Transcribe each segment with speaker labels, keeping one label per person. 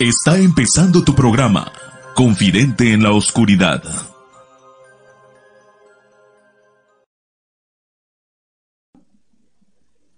Speaker 1: Está empezando tu programa, Confidente en la Oscuridad.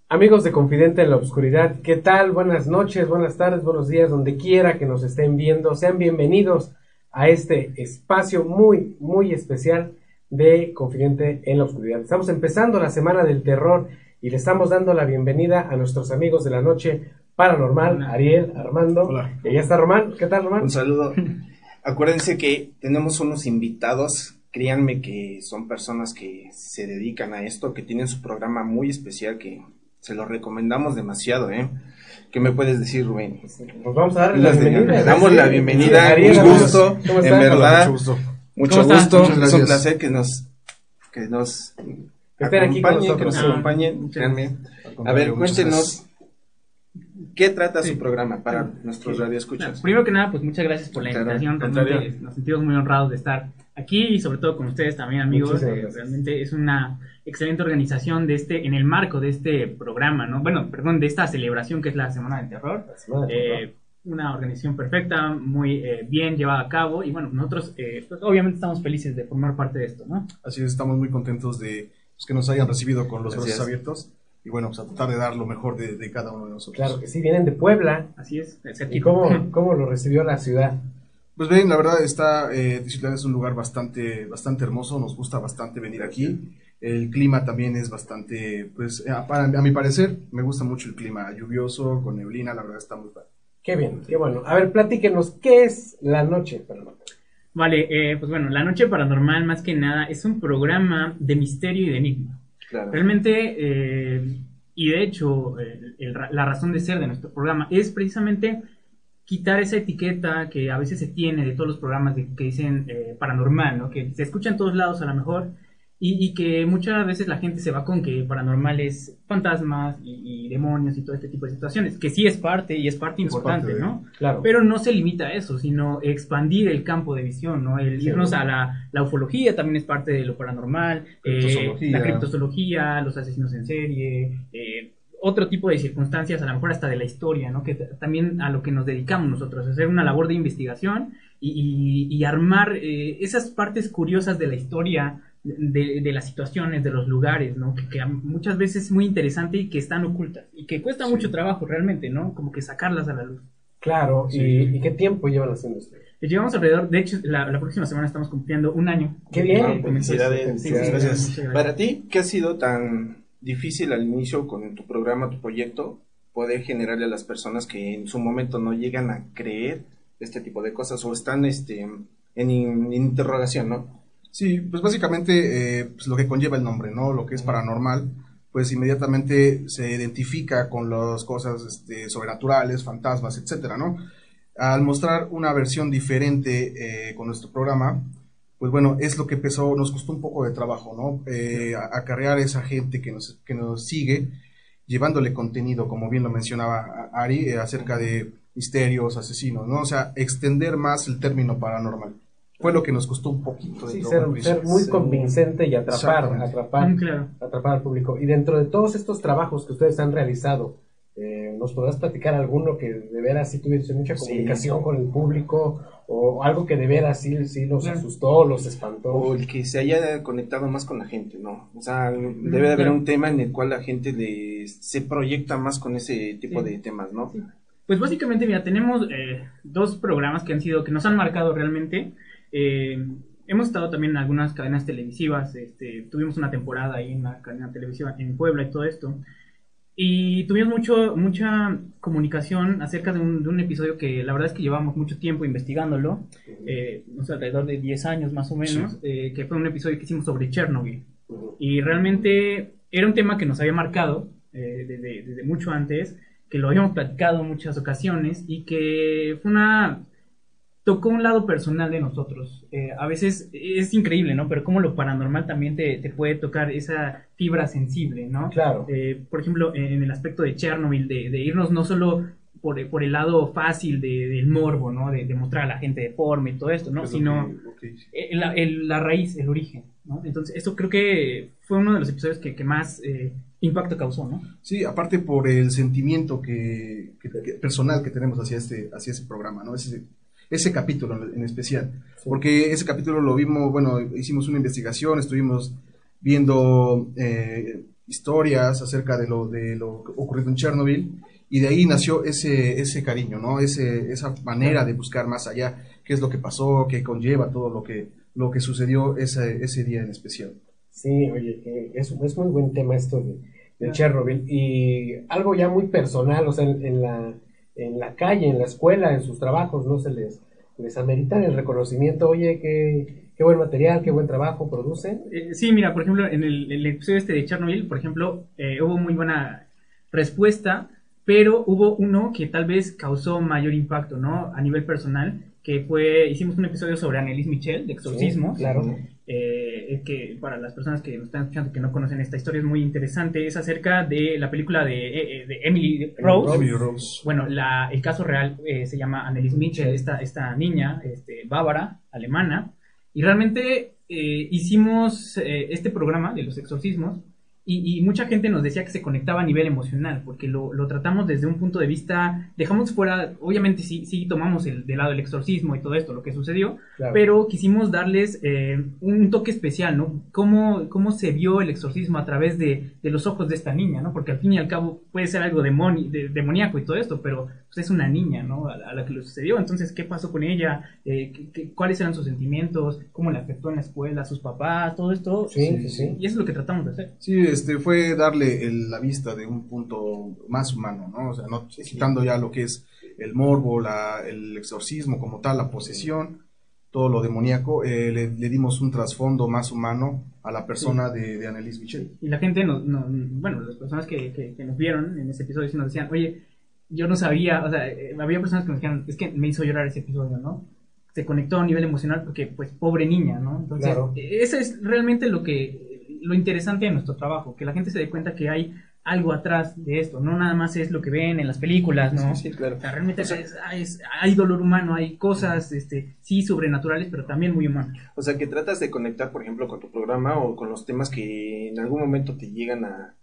Speaker 2: Amigos de Confidente en la Oscuridad, ¿qué tal? Buenas noches, buenas tardes, buenos días, donde quiera que nos estén viendo. Sean bienvenidos a este espacio muy, muy especial de Confidente en la Oscuridad. Estamos empezando la semana del terror y le estamos dando la bienvenida a nuestros amigos de la noche paranormal, Ariel, Armando.
Speaker 3: Hola.
Speaker 2: Y ya está Román. ¿Qué tal, Román?
Speaker 3: Un saludo. Acuérdense que tenemos unos invitados, créanme que son personas que se dedican a esto, que tienen su programa muy especial que se lo recomendamos demasiado, ¿eh? ¿Qué me puedes decir, Rubén?
Speaker 2: Nos vamos a dar la bienvenida.
Speaker 3: le damos la bienvenida,
Speaker 2: Ariel,
Speaker 3: un gusto,
Speaker 2: ¿cómo
Speaker 3: en
Speaker 2: estás?
Speaker 3: verdad.
Speaker 4: Mucho gusto.
Speaker 3: Mucho gusto, es un placer que nos que nos
Speaker 2: Que estén aquí con
Speaker 3: acompañen, que nos
Speaker 5: Ah,
Speaker 3: acompañen,
Speaker 5: muchas
Speaker 3: créanme. A ver, cuéntenos qué trata
Speaker 5: Sí.
Speaker 3: su programa para nuestros radioescuchas.
Speaker 5: Primero que nada, pues muchas gracias por la invitación. Realmente nos sentimos muy honrados de estar aquí y sobre todo con ustedes también, amigos. Eh, realmente es una excelente organización de este, en el marco de este programa, ¿no? Bueno, perdón, de esta celebración que es la Semana del Terror.
Speaker 2: La semana del terror.
Speaker 5: Eh, una organización perfecta, muy eh, bien llevada a cabo y bueno, nosotros eh, pues, obviamente estamos felices de formar parte de esto, ¿no?
Speaker 4: Así es, estamos muy contentos de pues, que nos hayan recibido con los
Speaker 3: Así
Speaker 4: brazos
Speaker 3: es.
Speaker 4: abiertos. Y bueno, pues a tratar de dar lo mejor de, de cada uno de nosotros.
Speaker 2: Claro que sí, vienen de Puebla.
Speaker 5: Así es.
Speaker 2: ¿Y cómo, cómo lo recibió la ciudad?
Speaker 4: Pues bien, la verdad está, eh, es un lugar bastante, bastante hermoso, nos gusta bastante venir aquí. El clima también es bastante, pues a, para- a mi parecer, me gusta mucho el clima lluvioso, con neblina, la verdad está muy padre.
Speaker 2: Qué bien, qué bueno. A ver, platíquenos, ¿qué es la noche paranormal?
Speaker 5: Vale, eh, pues bueno, La Noche Paranormal más que nada es un programa de misterio y de enigma. Realmente, eh, y de hecho, la razón de ser de nuestro programa es precisamente quitar esa etiqueta que a veces se tiene de todos los programas de, que dicen eh, paranormal, ¿no? Que se escucha en todos lados a lo mejor y, y que muchas veces la gente se va con que paranormal es fantasmas y, y demonios y todo este tipo de situaciones, que sí es parte y es parte
Speaker 4: Es
Speaker 5: importante,
Speaker 4: parte de-
Speaker 5: ¿no?
Speaker 2: Claro.
Speaker 5: Pero no se limita a eso, sino expandir el campo de visión, ¿no? El
Speaker 2: Sí,
Speaker 5: irnos
Speaker 2: ¿no?
Speaker 5: a la, la ufología también es parte de lo paranormal, eh,
Speaker 4: Criptozoología.
Speaker 5: la criptozoología, los asesinos en serie, eh, otro tipo de circunstancias, a lo mejor hasta de la historia, ¿no? Que también a lo que nos dedicamos nosotros, hacer una labor de investigación y, y- y armar eh, esas partes curiosas de la historia, de, de las situaciones, de los lugares, ¿no? Que, que muchas veces es muy interesante y que están ocultas y que cuesta mucho trabajo realmente, ¿no? Como que sacarlas a la luz.
Speaker 2: Claro,
Speaker 4: Sí.
Speaker 2: ¿Y, y qué tiempo llevan haciendo ustedes?
Speaker 5: Llevamos alrededor, de hecho, la, la próxima semana estamos cumpliendo un año.
Speaker 2: Qué bien.
Speaker 3: Felicidades.
Speaker 5: Sí, sí,
Speaker 3: Gracias. Para ti, ¿qué ha sido tan difícil al inicio con tu programa, tu proyecto, poder generarle a las personas que en su momento no llegan a creer este tipo de cosas o están este, en, en interrogación, ¿no?
Speaker 4: Sí, pues básicamente eh, pues lo que conlleva el nombre, ¿no? Lo que es paranormal, pues inmediatamente se identifica con las cosas este, sobrenaturales, fantasmas, etcétera, ¿no? Al mostrar una versión diferente eh, con nuestro programa, pues bueno, es lo que empezó, nos costó un poco de trabajo, ¿no? Eh, a- acarrear esa gente que nos, que nos sigue, llevándole contenido, como bien lo mencionaba Ari, eh, acerca de misterios, asesinos, ¿no? O sea, extender más el término paranormal. Fue lo que nos costó un poquito. de
Speaker 2: Sí, ser, ser muy convincente y atrapar, atrapar,
Speaker 5: Mm, claro.
Speaker 2: atrapar al público. Y dentro de todos estos trabajos que ustedes han realizado, eh, ¿nos podrás platicar alguno que de veras sí tuviese mucha
Speaker 3: Sí.
Speaker 2: comunicación con el público o algo que de veras sí, sí los
Speaker 5: Claro.
Speaker 2: asustó, los espantó?
Speaker 3: O el que se haya conectado más con la gente, ¿no? O sea, debe de haber
Speaker 5: claro.
Speaker 3: un tema en el cual la gente le, se proyecta más con ese tipo
Speaker 5: Sí.
Speaker 3: de temas, ¿no?
Speaker 5: Sí. Pues básicamente, mira, tenemos eh, dos programas que han sido, que nos han marcado realmente. Eh, hemos estado también en algunas cadenas televisivas. Este, tuvimos una temporada ahí en una cadena televisiva en Puebla y todo esto. Y tuvimos mucho, mucha comunicación acerca de un, de un episodio que la verdad es que llevamos mucho tiempo investigándolo, eh, no sé, alrededor de 10 años más o menos, eh, que fue un episodio que hicimos sobre Chernobyl. Y realmente era un tema que nos había marcado eh, desde, desde mucho antes, que lo habíamos platicado en muchas ocasiones y que fue una... tocó un lado personal de nosotros. Eh, a veces es increíble, ¿no? Pero como lo paranormal también te, te puede tocar esa fibra sensible, ¿no?
Speaker 2: Claro.
Speaker 5: Eh, por ejemplo, en el aspecto de Chernobyl, de, de irnos no solo por, por el lado fácil de- del morbo, ¿no? De, de mostrar a la gente deforme y todo esto, ¿no? Sino
Speaker 4: que- dice.
Speaker 5: eh, la, el- la raíz, el origen, ¿no? Entonces, esto creo que fue uno de los episodios que, que más eh, impacto causó, ¿no?
Speaker 4: Sí, aparte por el sentimiento que, que- que- personal que tenemos hacia este, hacia ese programa, ¿no? Ese, ese capítulo en especial. Porque ese capítulo lo vimos, bueno, hicimos una investigación, estuvimos viendo eh, historias acerca de lo, de lo ocurrido en Chernobyl y de ahí nació ese, ese cariño, ¿no? Ese, esa manera de buscar más allá qué es lo que pasó, qué conlleva todo lo que, lo que sucedió ese, ese día en especial.
Speaker 2: Sí, oye, eh, es, es muy buen tema esto de, de Chernobyl y algo ya muy personal, o sea, en, en la, en la calle, en la escuela, en sus trabajos, no se les, les amerita el reconocimiento, oye, qué, qué buen material, qué buen trabajo producen.
Speaker 5: Eh, sí, mira, por ejemplo, en el, el episodio este de Chernobyl, por ejemplo, eh, hubo muy buena respuesta, pero hubo uno que tal vez causó mayor impacto, ¿no? A nivel personal, que fue, hicimos un episodio sobre Annelise Michel, de exorcismo.
Speaker 2: Sí, claro.
Speaker 5: Eh, que para las personas que nos están escuchando que no conocen esta historia es muy interesante, es acerca de la película de, eh, eh, de Emily Rose.
Speaker 4: Emily Rose.
Speaker 5: Bueno, la, el caso real eh, se llama Annelies Mitchell, esta, esta niña este, bávara, alemana, y realmente eh, hicimos eh, este programa de los exorcismos y, y mucha gente nos decía que se conectaba a nivel emocional, porque lo, lo tratamos desde un punto de vista, dejamos fuera, obviamente sí, sí tomamos el, del lado del exorcismo y todo esto, lo que sucedió,
Speaker 2: Claro.
Speaker 5: pero quisimos darles eh, un toque especial, ¿no? Cómo, cómo se vio el exorcismo a través de, de los ojos de esta niña, ¿no? Porque al fin y al cabo puede ser algo demoni- de- demoníaco y todo esto, pero pues, es una niña, ¿no? A, la- a la que le sucedió. Entonces, ¿qué pasó con ella? Eh, ¿qué- qué- ¿Cuáles eran sus sentimientos? ¿Cómo le afectó en la escuela? ¿Sus papás? Todo esto.
Speaker 2: Sí, sí, sí.
Speaker 5: Y eso es lo que tratamos de hacer.
Speaker 4: Sí, este fue darle el- la vista de un punto más humano, ¿no? O sea, no quitando ya lo que es el morbo, la, el exorcismo como tal, la posesión, todo lo demoníaco, eh, le, le dimos un trasfondo más humano a la persona de, de Annelise Michel.
Speaker 5: Y la gente, no, no- bueno, las personas que, que- que nos vieron en ese episodio sí nos decían, oye, yo no sabía, o sea, eh, había personas que nos decían, es que me hizo llorar ese episodio, ¿no? Se conectó a nivel emocional porque, pues, pobre niña, ¿no? Entonces,
Speaker 2: Claro.
Speaker 5: eh, eso es realmente lo que, lo interesante de nuestro trabajo, que la gente se dé cuenta que hay algo atrás de esto, no nada más es lo que ven en las películas, ¿no?
Speaker 3: Sí, sí, claro.
Speaker 5: O sea, realmente es- es- hay dolor humano, hay cosas, este, sí, sobrenaturales, pero también muy humanas.
Speaker 3: O sea, que tratas de conectar, por ejemplo, con tu programa o con los temas que en algún momento te llegan a,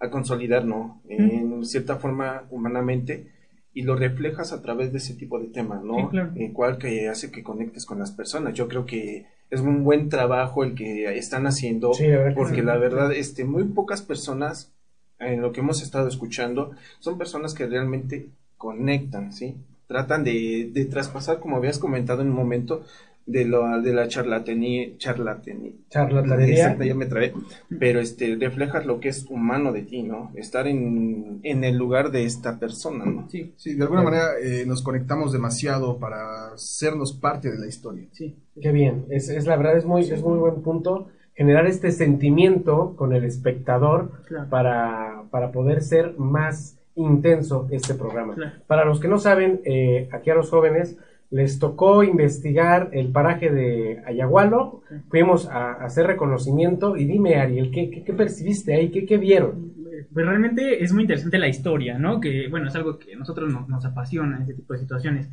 Speaker 3: a consolidar, ¿no? En cierta forma, humanamente, y lo reflejas a través de ese tipo de temas, ¿no?
Speaker 5: Sí, claro.
Speaker 3: El cual que hace que conectes con las personas. Yo creo que es un buen trabajo el que están haciendo,
Speaker 2: Sí, la
Speaker 3: porque la verdad, este, muy pocas personas, en lo que hemos estado escuchando, son personas que realmente conectan, ¿sí? Tratan de, de traspasar, como habías comentado en un momento, de, lo, de la charlataní, charlataní,
Speaker 2: Charlatanería.
Speaker 3: Exacto, ya me trae. Pero este, reflejas lo que es humano de ti, ¿no? Estar en, en el lugar de esta persona, ¿no?
Speaker 5: Sí,
Speaker 4: Sí, de alguna manera eh, nos conectamos demasiado para sernos parte de la historia.
Speaker 5: sí.
Speaker 2: Qué bien, es, es la verdad, es muy, es muy buen punto generar este sentimiento con el espectador
Speaker 5: Claro.
Speaker 2: para, para poder ser más intenso este programa.
Speaker 5: Claro.
Speaker 2: Para los que no saben, eh, aquí a los jóvenes les tocó investigar el paraje de Ayahualo, fuimos a, a hacer reconocimiento y dime Ariel, ¿qué, qué, qué percibiste ahí? ¿Qué, qué vieron?
Speaker 5: Pues realmente es muy interesante la historia, ¿no? Que, bueno, es algo que a nosotros nos, nos apasiona, este tipo de situaciones.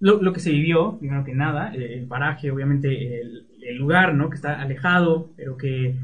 Speaker 5: Lo, lo que se vivió, primero que nada, eh, el paraje, obviamente el, el lugar, ¿no? Que está alejado, pero que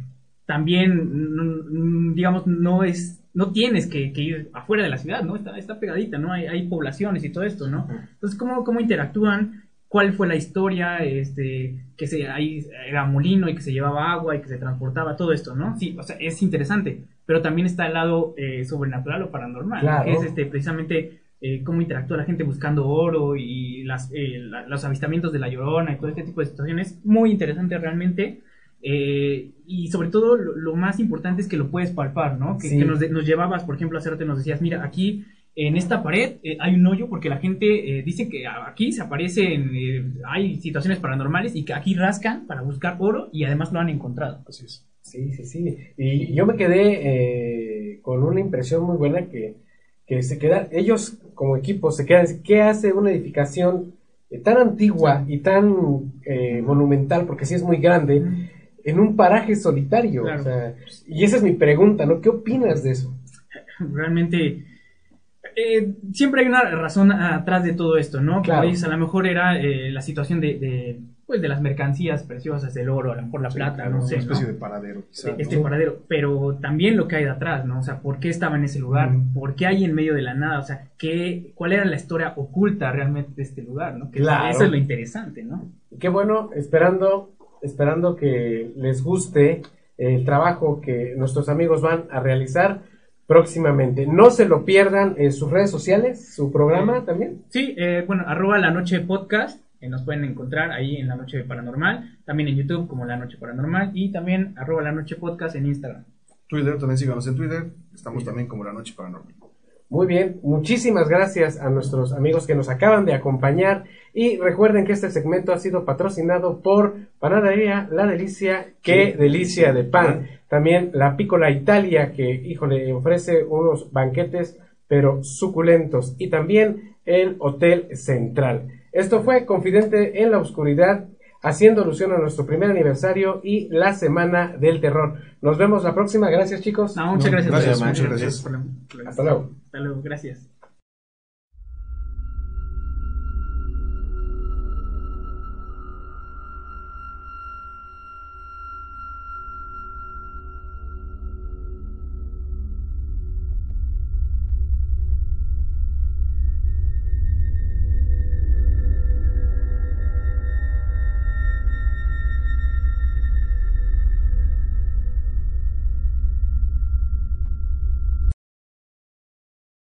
Speaker 5: también, mm, mm, digamos, no es, no tienes que, que ir afuera de la ciudad, ¿no? Está, está pegadita, ¿no? Hay, hay poblaciones y todo esto, ¿no? Entonces, ¿cómo, cómo interactúan? ¿Cuál fue la historia? Este, que se, ahí era molino y que se llevaba agua y que se transportaba, todo esto, ¿no? Sí, o sea, es interesante, pero también está el lado eh, sobrenatural o paranormal, ¿no?
Speaker 2: Claro.
Speaker 5: que es este, precisamente eh, cómo interactúa la gente buscando oro y las, eh, la- los avistamientos de la llorona y todo este tipo de situaciones. Muy interesante realmente. Eh, y sobre todo lo, lo más importante es que lo puedes palpar, ¿no? Que,
Speaker 2: Sí.
Speaker 5: que nos, llevabas, por ejemplo, a hacerte, nos decías, mira, aquí en esta pared eh, hay un hoyo porque la gente eh, dice que aquí se aparecen, eh, hay situaciones paranormales y que aquí rascan para buscar oro y además lo han encontrado.
Speaker 4: Así es.
Speaker 2: Sí, sí, sí. Y yo me quedé con una impresión muy buena que, que se queda, ellos como equipo se quedan, ¿qué hace una edificación tan antigua y tan eh, monumental, porque sí es muy grande, en un paraje solitario?
Speaker 5: Claro.
Speaker 2: O sea, y esa es mi pregunta, ¿no? ¿Qué opinas de eso?
Speaker 5: realmente eh, siempre hay una razón atrás de todo esto, ¿no? Como
Speaker 2: Claro.
Speaker 5: dices, a lo mejor era eh, la situación de, de, pues de las mercancías preciosas, el oro, a lo mejor la plata, no sé.
Speaker 4: Una especie
Speaker 5: ¿no?
Speaker 4: de paradero,
Speaker 5: este paradero, pero también lo que hay de atrás, ¿no? O sea, ¿por qué estaba en ese lugar?
Speaker 2: Mm.
Speaker 5: ¿Por qué hay en medio de la nada? O sea, ¿qué, ¿cuál era la historia oculta realmente de este lugar, ¿no? Que
Speaker 2: Claro.
Speaker 5: Eso es lo interesante, ¿no?
Speaker 2: Qué bueno, esperando, esperando que les guste el trabajo que nuestros amigos van a realizar próximamente. No se lo pierdan en sus redes sociales, su programa también.
Speaker 5: Sí, eh, bueno, arroba la noche podcast, eh, nos pueden encontrar ahí en la noche paranormal, también en YouTube como la noche paranormal y también arroba la noche podcast en Instagram.
Speaker 4: Twitter, también síganos en Twitter. Estamos también como La Noche Paranormal.
Speaker 2: Muy bien, muchísimas gracias a nuestros amigos que nos acaban de acompañar. Y recuerden que este segmento ha sido patrocinado por Panadería La Delicia, qué delicia de pan. También la Piccola Italia que, híjole, ofrece unos banquetes pero suculentos. Y también el Hotel Central. Esto fue Confidente en la Oscuridad haciendo alusión a nuestro primer aniversario y la Semana del Terror. Nos vemos la próxima. Gracias chicos.
Speaker 5: No, muchas
Speaker 4: No,
Speaker 5: gracias.
Speaker 4: gracias, muchas gracias.
Speaker 2: Hasta luego.
Speaker 5: Hasta luego, gracias.